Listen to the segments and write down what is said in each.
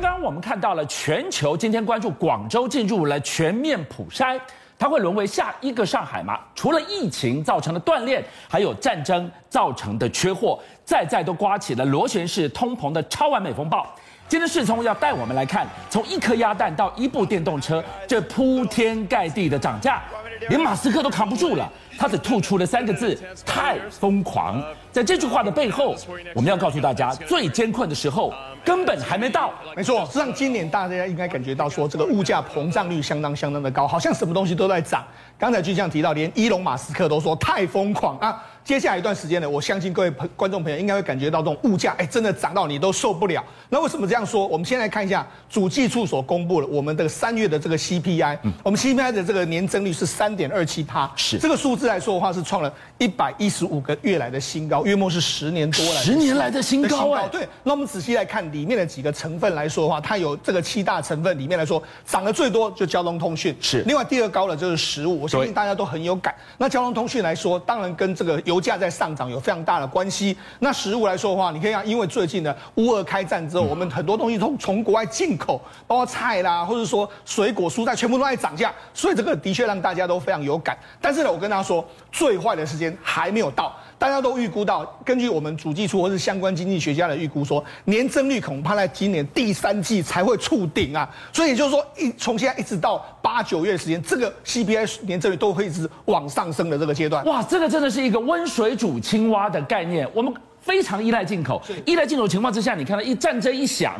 刚刚我们看到了全球今天关注广州进入了全面普筛，它会沦为下一个上海吗？除了疫情造成的断链，还有战争造成的缺货，再再都刮起了螺旋式通膨的超完美风暴。今天世聪要带我们来看，从一颗鸭蛋到一部电动车，这铺天盖地的涨价，连马斯克都扛不住了。他只吐出了三个字：太疯狂。在这句话的背后，我们要告诉大家，最艰困的时候根本还没到。没错，实际上今年大家应该感觉到说，这个物价膨胀率相当相当的高，好像什么东西都在涨。刚才就像提到，连伊隆马斯克都说太疯狂啊。接下来一段时间呢，我相信各位朋观众朋友应该会感觉到这种物价，哎，真的涨到你都受不了。那为什么这样说？我们先来看一下主计处所公布的我们的三月的这个 CPI，嗯，我们 CPI 的这个年增率是三点二七趴，是这个数字来说的话，是创了一百一十五个月来的新高，约莫是十年多来十年来的新高哎。对，那我们仔细来看里面的几个成分来说的话，它有这个七大成分里面来说，涨得最多就交通通讯是，另外第二高的就是食物，我相信大家都很有感。那交通通讯来说，当然跟这个油物价在上涨有。非常大的关系。那食物来说的话，你可以看，因为最近呢，乌俄开战之后，我们很多东西都从国外进口，包括菜啦，或者说水果蔬菜，全部都在涨价，所以这个的确让大家都非常有感。但是呢，我跟大家说，最坏的时间还没有到。大家都预估到，根据我们主计处或是相关经济学家的预估说，年增率恐怕在今年第三季才会触顶啊。所以也就是说，一从现在一直到八九月的时间，这个 CPI 年增率都会一直往上升的这个阶段。哇，这个真的是一个温水煮青蛙的概念。我们非常依赖进口，依赖进口情况之下，你看到一战争一响，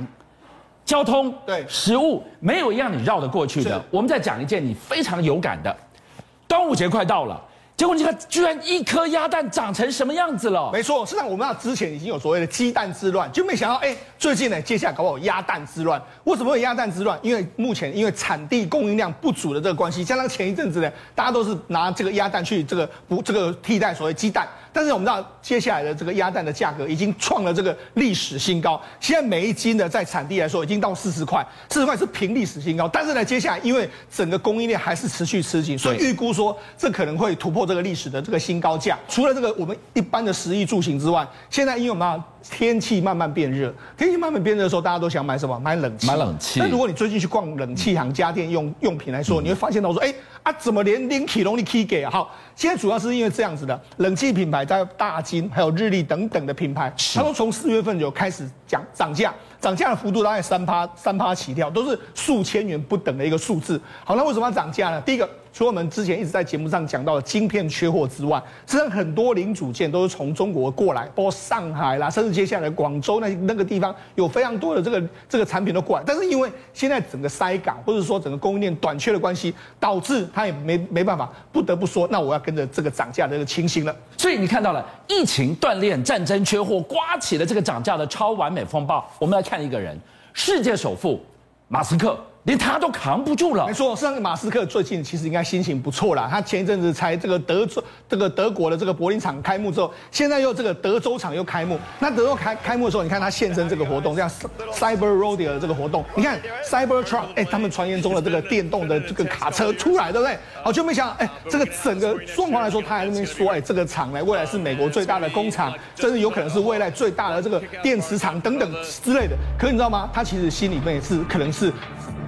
交通对食物没有一样你绕得过去的。我们再讲一件你非常有感的，端午节快到了。结果你看，居然一颗鸭蛋长成什么样子了？没错，实际上我们那之前已经有所谓的鸡蛋之乱，就没想到哎，最近呢，接下来搞不好鸭蛋之乱。为什么会有鸭蛋之乱？因为目前因为产地供应量不足的这个关系，加上前一阵子呢，大家都是拿这个鸭蛋去这个不这个替代所谓鸡蛋。但是我们知道，接下来的这个鸭蛋的价格已经创了这个历史新高。现在每一斤呢，在产地来说已经到四十块，四十块是平历史新高。但是呢，接下来因为整个供应链还是持续吃紧，所以预估说这可能会突破这个历史的这个新高价。除了这个我们一般的食衣住行之外，现在因为我们天气慢慢变热，天气慢慢变热的时候，大家都想买什么？买冷气。买冷气。那如果你最近去逛冷气行、家电用用品来说，你会发现到说，哎。啊，怎么连连体龙你可以给啊？好，现在主要是因为这样子的，冷气品牌在大金还有日立等等的品牌，它都从四月份就开始讲涨价，涨价的幅度大概三趴三趴起跳，都是数千元不等的一个数字。好，那为什么要涨价呢？第一个。除了我们之前一直在节目上讲到的晶片缺货之外，实际上很多零组件都是从中国过来，包括上海啦，甚至接下来广州那那个地方有非常多的这个这个产品都过来。但是因为现在整个塞港或者说整个供应链短缺的关系，导致它也没没办法，不得不说，那我要跟着这个涨价的这个情形了。所以你看到了疫情锻炼、战争缺货，刮起了这个涨价的超完美风暴。我们来看一个人，世界首富马斯克。连他都扛不住了。没错，实际上马斯克最近其实应该心情不错啦。他前一阵子才这个德州这个德国的这个柏林厂开幕之后，现在又这个德州厂又开幕。那德州开开幕的时候，你看他现身这个活动，这样 Cyber Rodeo 的这个活动，你看 Cyber Truck，哎，他们传言中的这个电动的这个卡车出来，对不对？好，就没想到，哎，这个整个状况来说，他还在那边说，哎，这个厂呢，未来是美国最大的工厂，甚至有可能是未来最大的这个电池厂等等之类的。可是你知道吗？他其实心里面是可能是。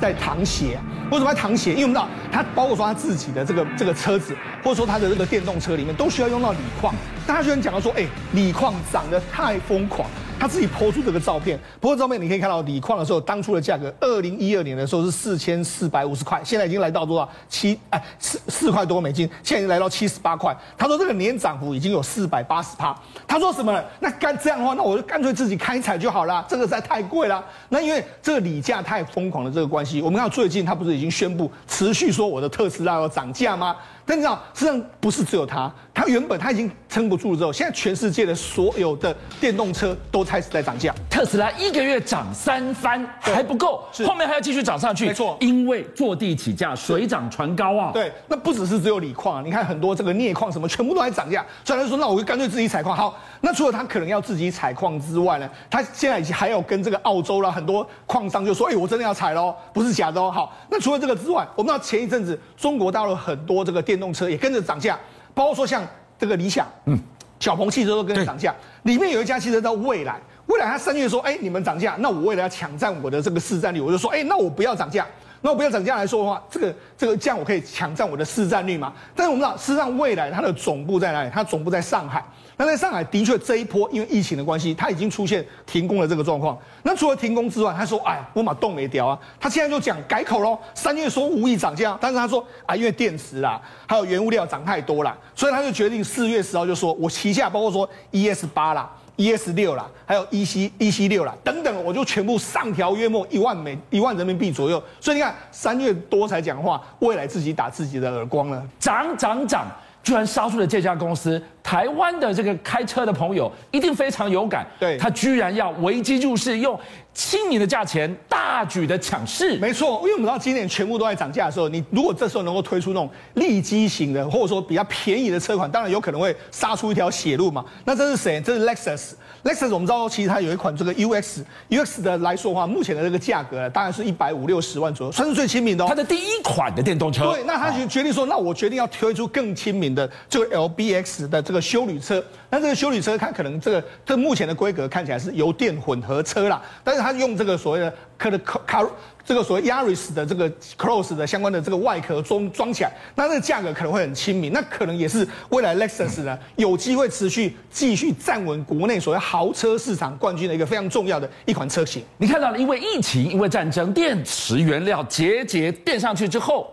在淌血，为什么要淌血？因为我们知道，他包括说他自己的这个这个车子，或者说他的这个电动车里面，都需要用到锂矿。大家居然讲到说，哎，锂矿涨得太疯狂。他自己抛出这个照片，不过照片你可以看到锂矿的时候，当初的价格，二零一二年的时候是四千四百五十块，现在已经来到多少？七哎四四块多美金，现在已经来到七十八块。他说这个年涨幅已经有四百八十趴。他说什么？那干这样的话，那我就干脆自己开采就好了。这个实在太贵了。那因为这个锂价太疯狂的这个关系，我们看到最近他不是已经宣布持续说我的特斯拉要涨价吗？但你知道，实际上不是只有他，他原本他已经撑不住了之后，现在全世界的所有的电动车都开始在涨价。特斯拉一个月涨三番还不够，后面还要继续涨上去。没错，因为坐地起价，水涨船高啊。对，那不只是只有锂矿啊，你看很多这个镍矿什么，全部都在涨价。所以他说，那我就干脆自己采矿。好，那除了他可能要自己采矿之外呢，他现在已经还要跟这个澳洲啦很多矿商就说，哎，我真的要采喽，不是假的哦。好，那除了这个之外，我们知道前一阵子中国大陆很多这个电动车也跟着涨价，包括说像这个理想，嗯，小鹏汽车都跟着涨价。里面有一家汽车叫蔚来，蔚来它三月说，哎，你们涨价，那我为了要抢占我的这个市占率，我就说，哎，那我不要涨价。那我不要涨价来说的话，这个这个这样我可以抢占我的市占率嘛？但是我们知道，事实上未来它的总部在哪里？它总部在上海。那在上海的确这一波因为疫情的关系，它已经出现停工的这个状况。那除了停工之外，他说：“哎，我把冻没掉啊。”他现在就讲改口喽，三月说无意涨价，但是他说啊，因为电池啦，还有原物料涨太多了，所以他就决定四月十号就说，我旗下包括说 ES 八啦。ES 六啦，还有 EC EC 六啦，等等，我就全部上调约莫一万美一万人民币左右。所以你看，三月多才讲话，未来自己打自己的耳光了，涨涨涨，居然杀出了这家公司。台湾的这个开车的朋友一定非常有感，对，他居然要危机入市，用亲民的价钱大举的抢市。没错，因为我们知道今年全部都在涨价的时候，你如果这时候能够推出那种利基型的，或者说比较便宜的车款，当然有可能会杀出一条血路嘛。那这是谁？这是 Lexus。Lexus 我们知道，其实它有一款这个 UX，UX 的来说的话，目前的这个价格当然是一百五六十万左右，算是最亲民的哦。它的第一款的电动车。对，那他就决定说，那我决定要推出更亲民的这个 LBX 的这个修旅车。那这个修旅车，它可能这个这目前的规格看起来是油电混合车啦，但是它用这个所谓的可的卡这个所谓 Yaris 的这个 Cross 的相关的这个外壳装装起来，那这个价格可能会很亲民，那可能也是未来 Lexus 呢有机会持续继续站稳国内所谓豪车市场冠军的一个非常重要的一款车型。你看到了，因为疫情，因为战争，电池原料节节垫上去之后，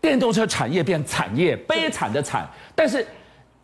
电动车产业变产业，悲惨的惨。但是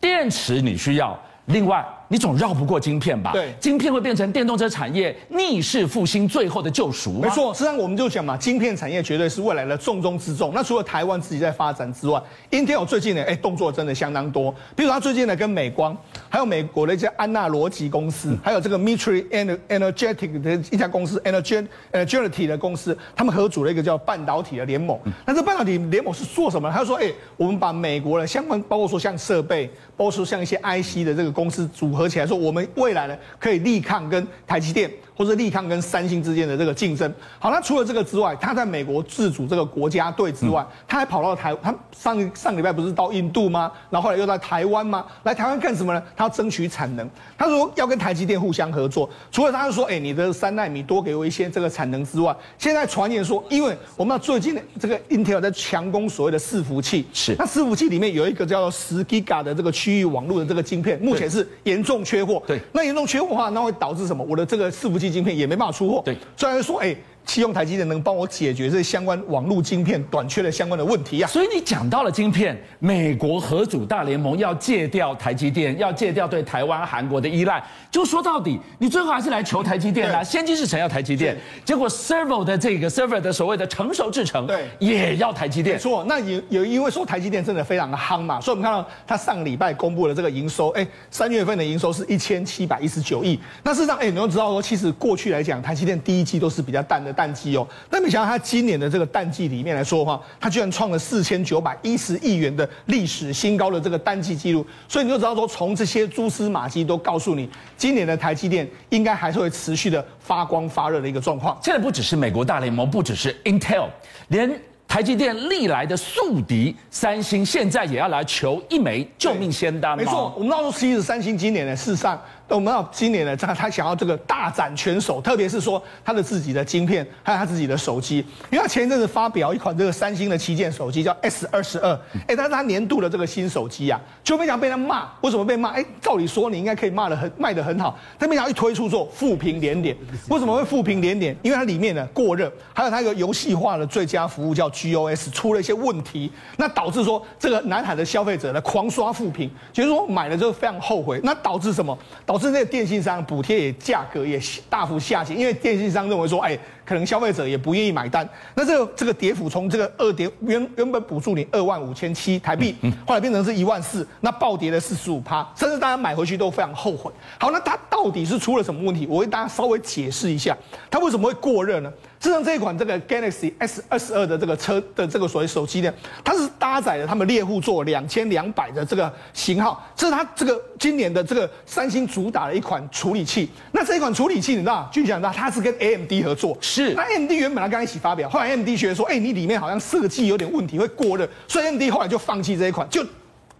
电池你需要。另外，你总绕不过晶片吧？对，晶片会变成电动车产业逆势复兴最后的救赎。没错，实际上我们就讲嘛，晶片产业绝对是未来的重中之重。那除了台湾自己在发展之外，Intel 最近呢，哎，动作真的相当多。比如说，他最近呢，跟美光，还有美国的一家安纳逻辑公司，还有这个 Mitri Energetic 的一家公司，Energy Energy 的公司，他们合组了一个叫半导体的联盟。那这半导体联盟是做什么？他说，哎，我们把美国的相关，包括说像设备，包括说像一些 IC 的这个。公司组合合起来说，我们未来呢可以力抗跟台积电或是力康跟三星之间的这个竞争。好，那除了这个之外，他在美国自主这个国家队之外，他还跑到台，他上上礼拜不是到印度吗？然后后来又在台湾吗？来台湾干什么呢？他要争取产能，他说要跟台积电互相合作。除了他就说，哎，你的三纳米多给我一些这个产能之外，现在传言说，因为我们要最近的这个 Intel 在强攻所谓的伺服器，是那伺服器里面有一个叫做十 Giga 的这个区域网络的这个晶片，目前。是严重缺货，对，那严重缺货的话，那会导致什么？我的这个伺服器晶片也没办法出货，对，虽然说，哎。期用台积电能帮我解决这相关网络晶片短缺的相关的问题啊！所以你讲到了晶片，美国合组大联盟要戒掉台积电，要戒掉对台湾、韩国的依赖。就说到底，你最后还是来求台积电啊。先机是谁要台积电？结果 server 的这个 server 的所谓的成熟制程，对，也要台积电。没错，那也也因为说台积电真的非常的夯嘛，所以我们看到他上个礼拜公布了这个营收，哎，三月份的营收是一千七百一十九亿。那事实上，哎，你要知道说，其实过去来讲，台积电第一季都是比较淡的淡季哦。那没想到他今年的这个淡季里面来说的话，他居然创了四千九百一十亿元的历史新高的这个淡季记录，所以你就知道说，从这些蛛丝马迹都告诉你，今年的台积电应该还是会持续的发光发热的一个状况。现在不只是美国大联盟，不只是 Intel，连台积电历来的宿敌三星，现在也要来求一枚救命仙丹。没错，我们知道说，其实三星今年呢，事实上。我们要今年呢，他他想要这个大展拳手，特别是说他的自己的晶片，还有他自己的手机，因为他前一阵子发表一款这个三星的旗舰手机叫 S 二十二，哎，但是他年度的这个新手机啊，就没想被他骂，为什么被骂？哎，照理说你应该可以骂的很卖的很好，但没想到一推出之后负评连连，为什么会负评连连？因为它里面呢过热，还有它一个游戏化的最佳服务叫 GOS 出了一些问题，那导致说这个南海的消费者呢狂刷负评，就是说买了之后非常后悔，那导致什么？导致那个电信商补贴也价格也大幅下行，因为电信商认为说，哎，可能消费者也不愿意买单。那这个这个跌幅从这个二点原原本补助你二万五千七台币，后来变成是一万四，那暴跌了四十五趴，甚至大家买回去都非常后悔。好，那它到底是出了什么问题？我为大家稍微解释一下，它为什么会过热呢？自从这一款这个 Galaxy S 二十二的这个车的这个所谓手机呢，它是搭载了他们猎户座两千两百的这个型号，这是它这个今年的这个三星主打的一款处理器。那这一款处理器你知道，据讲到它是跟 AMD 合作，是。那 AMD 原本它刚一起发表，后来 AMD 觉得说，哎，你里面好像设计有点问题，会过热，所以 AMD 后来就放弃这一款，就。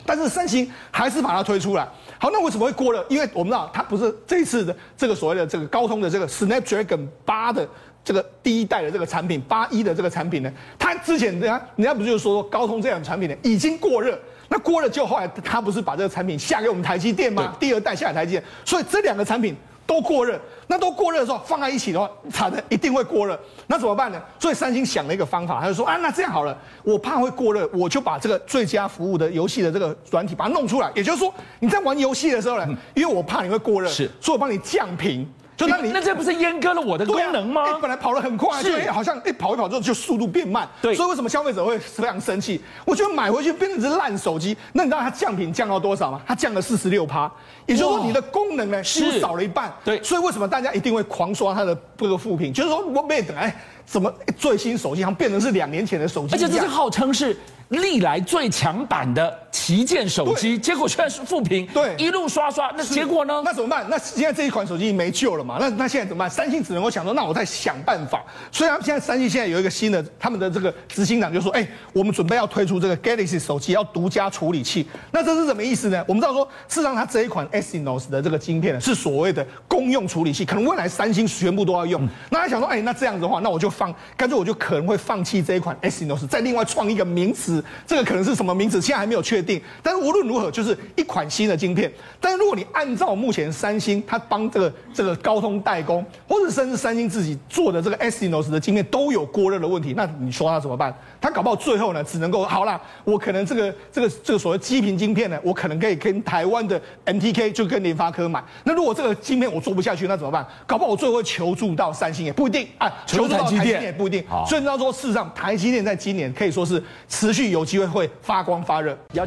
但是三星还是把它推出来。好，那为什么会过热？因为我们知道它不是这一次的这个所谓的这个高通的这个 Snapdragon 八的这个第一代的这个产品，八一的这个产品呢，它之前人家人家不就是说高通这样的产品呢已经过热？那过热就后来它不是把这个产品下给我们台积电吗？第二代下给台积电，所以这两个产品。都过热，那都过热的时候放在一起的话，产能一定会过热。那怎么办呢？所以三星想了一个方法，他就说啊，那这样好了，我怕会过热，我就把这个最佳服务的游戏的这个软体把它弄出来。也就是说，你在玩游戏的时候呢，因为我怕你会过热，是，所以我帮你降频。就那你那这不是阉割了我的功能吗？啊欸、本来跑得很快，是好像一、欸、跑一跑之后就速度变慢。对，所以为什么消费者会非常生气？我觉得买回去变成一只烂手机。那你知道它降频降到多少吗？它降了四十六趴，也就是说你的功能呢几乎少了一半。对，所以为什么大家一定会狂刷它的这个副品？就是说我没等哎，怎么最新手机好像变成是两年前的手机？而且这是号称是。历来最强版的旗舰手机，结果却是负评，对，一路刷刷，那结果呢？那怎么办？那现在这一款手机没救了嘛？那那现在怎么办？三星只能够想说，那我再想办法。所以，他们现在三星现在有一个新的，他们的这个执行长就说，哎，我们准备要推出这个 Galaxy 手机，要独家处理器。那这是什么意思呢？我们知道说，事实上它这一款 Exynos 的这个晶片呢，是所谓的公用处理器，可能未来三星全部都要用。那他想说，哎，那这样子的话，那我就放，干脆我就可能会放弃这一款 Exynos，再另外创一个名词。这个可能是什么名字？现在还没有确定。但是无论如何，就是一款新的晶片。但是如果你按照目前三星它帮这个这个高通代工，或者甚至三星自己做的这个 Exynos 的晶片都有过热的问题，那你说它怎么办？它搞不好最后呢，只能够好啦，我可能这个这个这个所谓基频晶片呢，我可能可以跟台湾的 MTK 就跟联发科买。那如果这个晶片我做不下去，那怎么办？搞不好我最后会求助到三星也不一定啊，求助到台积电也不一定。所以你知道说，事实上台积电在今年可以说是持续有机会。会发光发热，邀